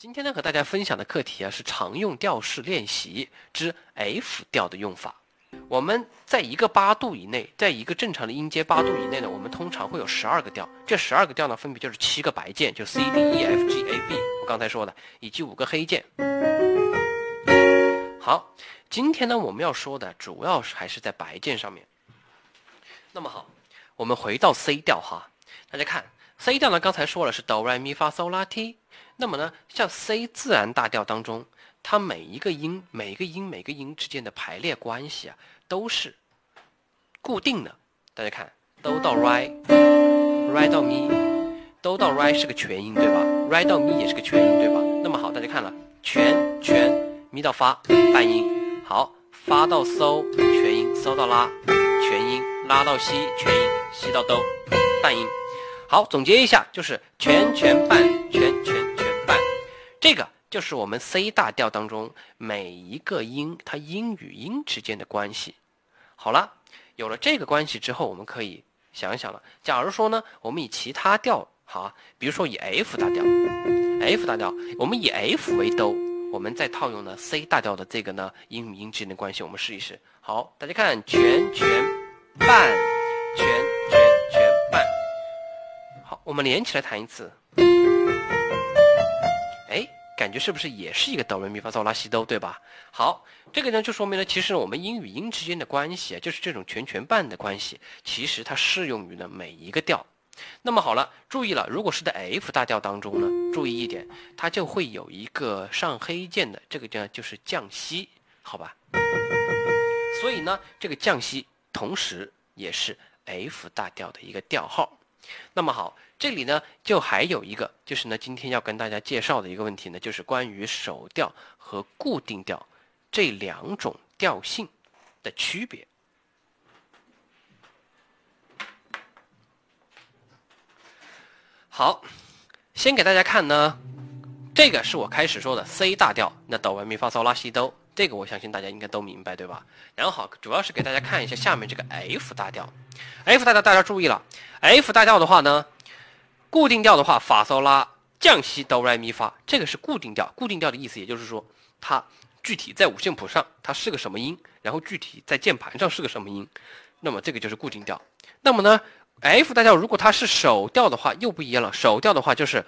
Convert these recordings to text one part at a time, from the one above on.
今天呢，和大家分享的课题啊是常用调式练习之 F 调的用法。我们在一个八度以内，在一个正常的音阶八度以内呢，我们通常会有十二个调。这十二个调呢，分别就是七个白键，就 C D E F G A B，我刚才说的，以及五个黑键。好，今天呢，我们要说的主要是还是在白键上面。那么好，我们回到 C 调哈，大家看 C 调呢，刚才说了是哆来咪发嗦拉 T。那么呢，像 C 自然大调当中，它每一个音、每个音、每个音之间的排列关系啊，都是固定的。大家看，哆到 Re，Re 到咪，哆到 Re 是个全音，对吧？Re 到咪也是个全音，对吧？那么好，大家看了，全全咪到发半音，好，发到嗦全音，嗦到拉全音，拉到西全音，西到哆半音。好，总结一下，就是全全半全全全半。这个就是我们 C 大调当中每一个音它音与音之间的关系。好了，有了这个关系之后，我们可以想一想了。假如说呢，我们以其他调，好，比如说以 F 大调，F 大调，我们以 F 为哆，我们再套用呢 C 大调的这个呢音与音之间的关系，我们试一试。好，大家看，全全我们连起来弹一次。哎感觉是不是也是一个哆来咪发嗦拉西哆，对吧？好，这个呢就说明了，其实我们音与音之间的关系啊，就是这种全全半的关系，其实它适用于呢每一个调。那么好了，注意了，如果是在 F 大调当中呢，注意一点，它就会有一个上黑键的，这个呢就是降西，好吧？所以呢，这个降西同时也是 F 大调的一个调号。那么好，这里呢就还有一个，就是呢今天要跟大家介绍的一个问题呢，就是关于手调和固定调这两种调性的区别。好，先给大家看呢，这个是我开始说的 C 大调，那哆来咪发嗦拉西哆。这个我相信大家应该都明白，对吧？然后好，主要是给大家看一下下面这个 F 大调。F 大调大家注意了，F 大调的话呢，固定调的话，发嗦拉降西哆来咪发，这个是固定调。固定调的意思，也就是说，它具体在五线谱上它是个什么音，然后具体在键盘上是个什么音，那么这个就是固定调。那么呢，F 大调如果它是手调的话，又不一样了。手调的话就是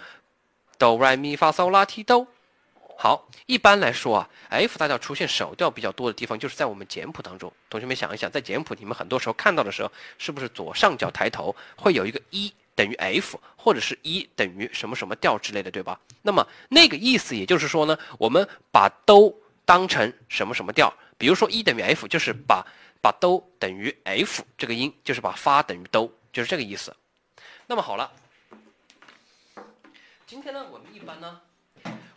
哆来咪发嗦拉提哆。好，一般来说啊，F 大调出现首调比较多的地方，就是在我们简谱当中。同学们想一想，在简谱你们很多时候看到的时候，是不是左上角抬头会有一个一等于 F，或者是一等于什么什么调之类的，对吧？那么那个意思也就是说呢，我们把哆当成什么什么调，比如说一等于 F，就是把把哆等于 F 这个音，就是把发等于哆，就是这个意思。那么好了，今天呢，我们一般呢。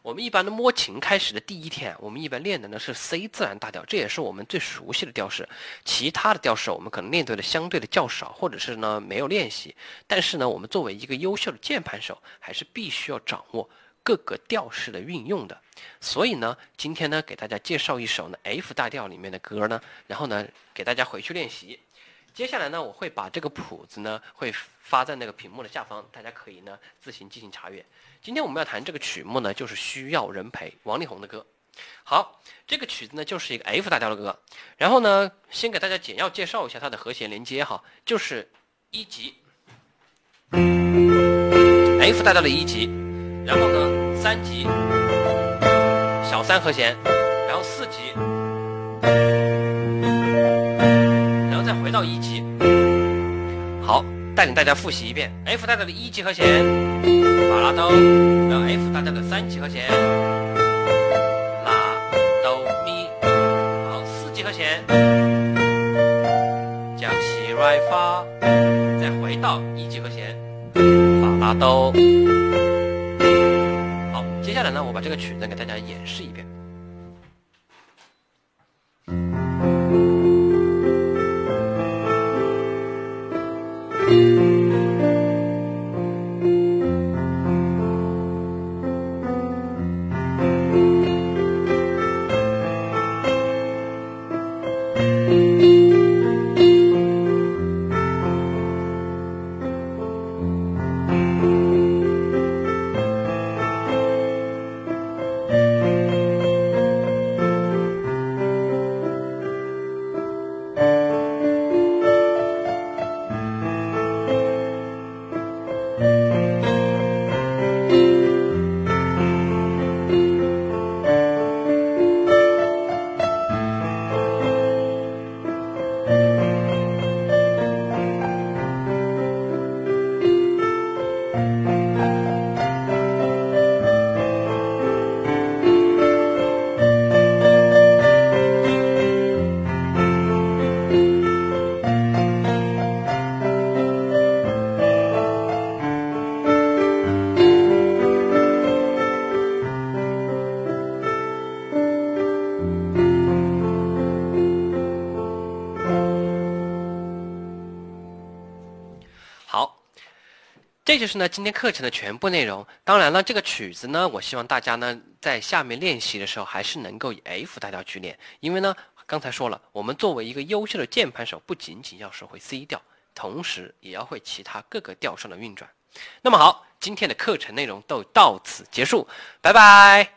我们一般的摸琴开始的第一天，我们一般练的呢是 C 自然大调，这也是我们最熟悉的调式。其他的调式我们可能练对的相对的较少，或者是呢没有练习。但是呢，我们作为一个优秀的键盘手，还是必须要掌握各个调式的运用的。所以呢，今天呢给大家介绍一首呢 F 大调里面的歌呢，然后呢给大家回去练习。接下来呢，我会把这个谱子呢会发在那个屏幕的下方，大家可以呢自行进行查阅。今天我们要弹这个曲目呢，就是需要人陪，王力宏的歌。好，这个曲子呢就是一个 F 大调的歌。然后呢，先给大家简要介绍一下它的和弦连接哈，就是一级，F 大调的一级，然后呢三级，小三和弦，然后四级。回到一级，好，带领大家复习一遍 F 大调的一级和弦，法拉哆，然后 F 大调的三级和弦，拉哆咪，好，四级和弦，降西来发，再回到一级和弦，法拉哆，好，接下来呢，我把这个曲子给大家演示一遍。这就是呢今天课程的全部内容。当然了，这个曲子呢，我希望大家呢在下面练习的时候还是能够以 F 大调去练，因为呢刚才说了，我们作为一个优秀的键盘手，不仅仅要学会 C 调，同时也要会其他各个调上的运转。那么好，今天的课程内容都到此结束，拜拜。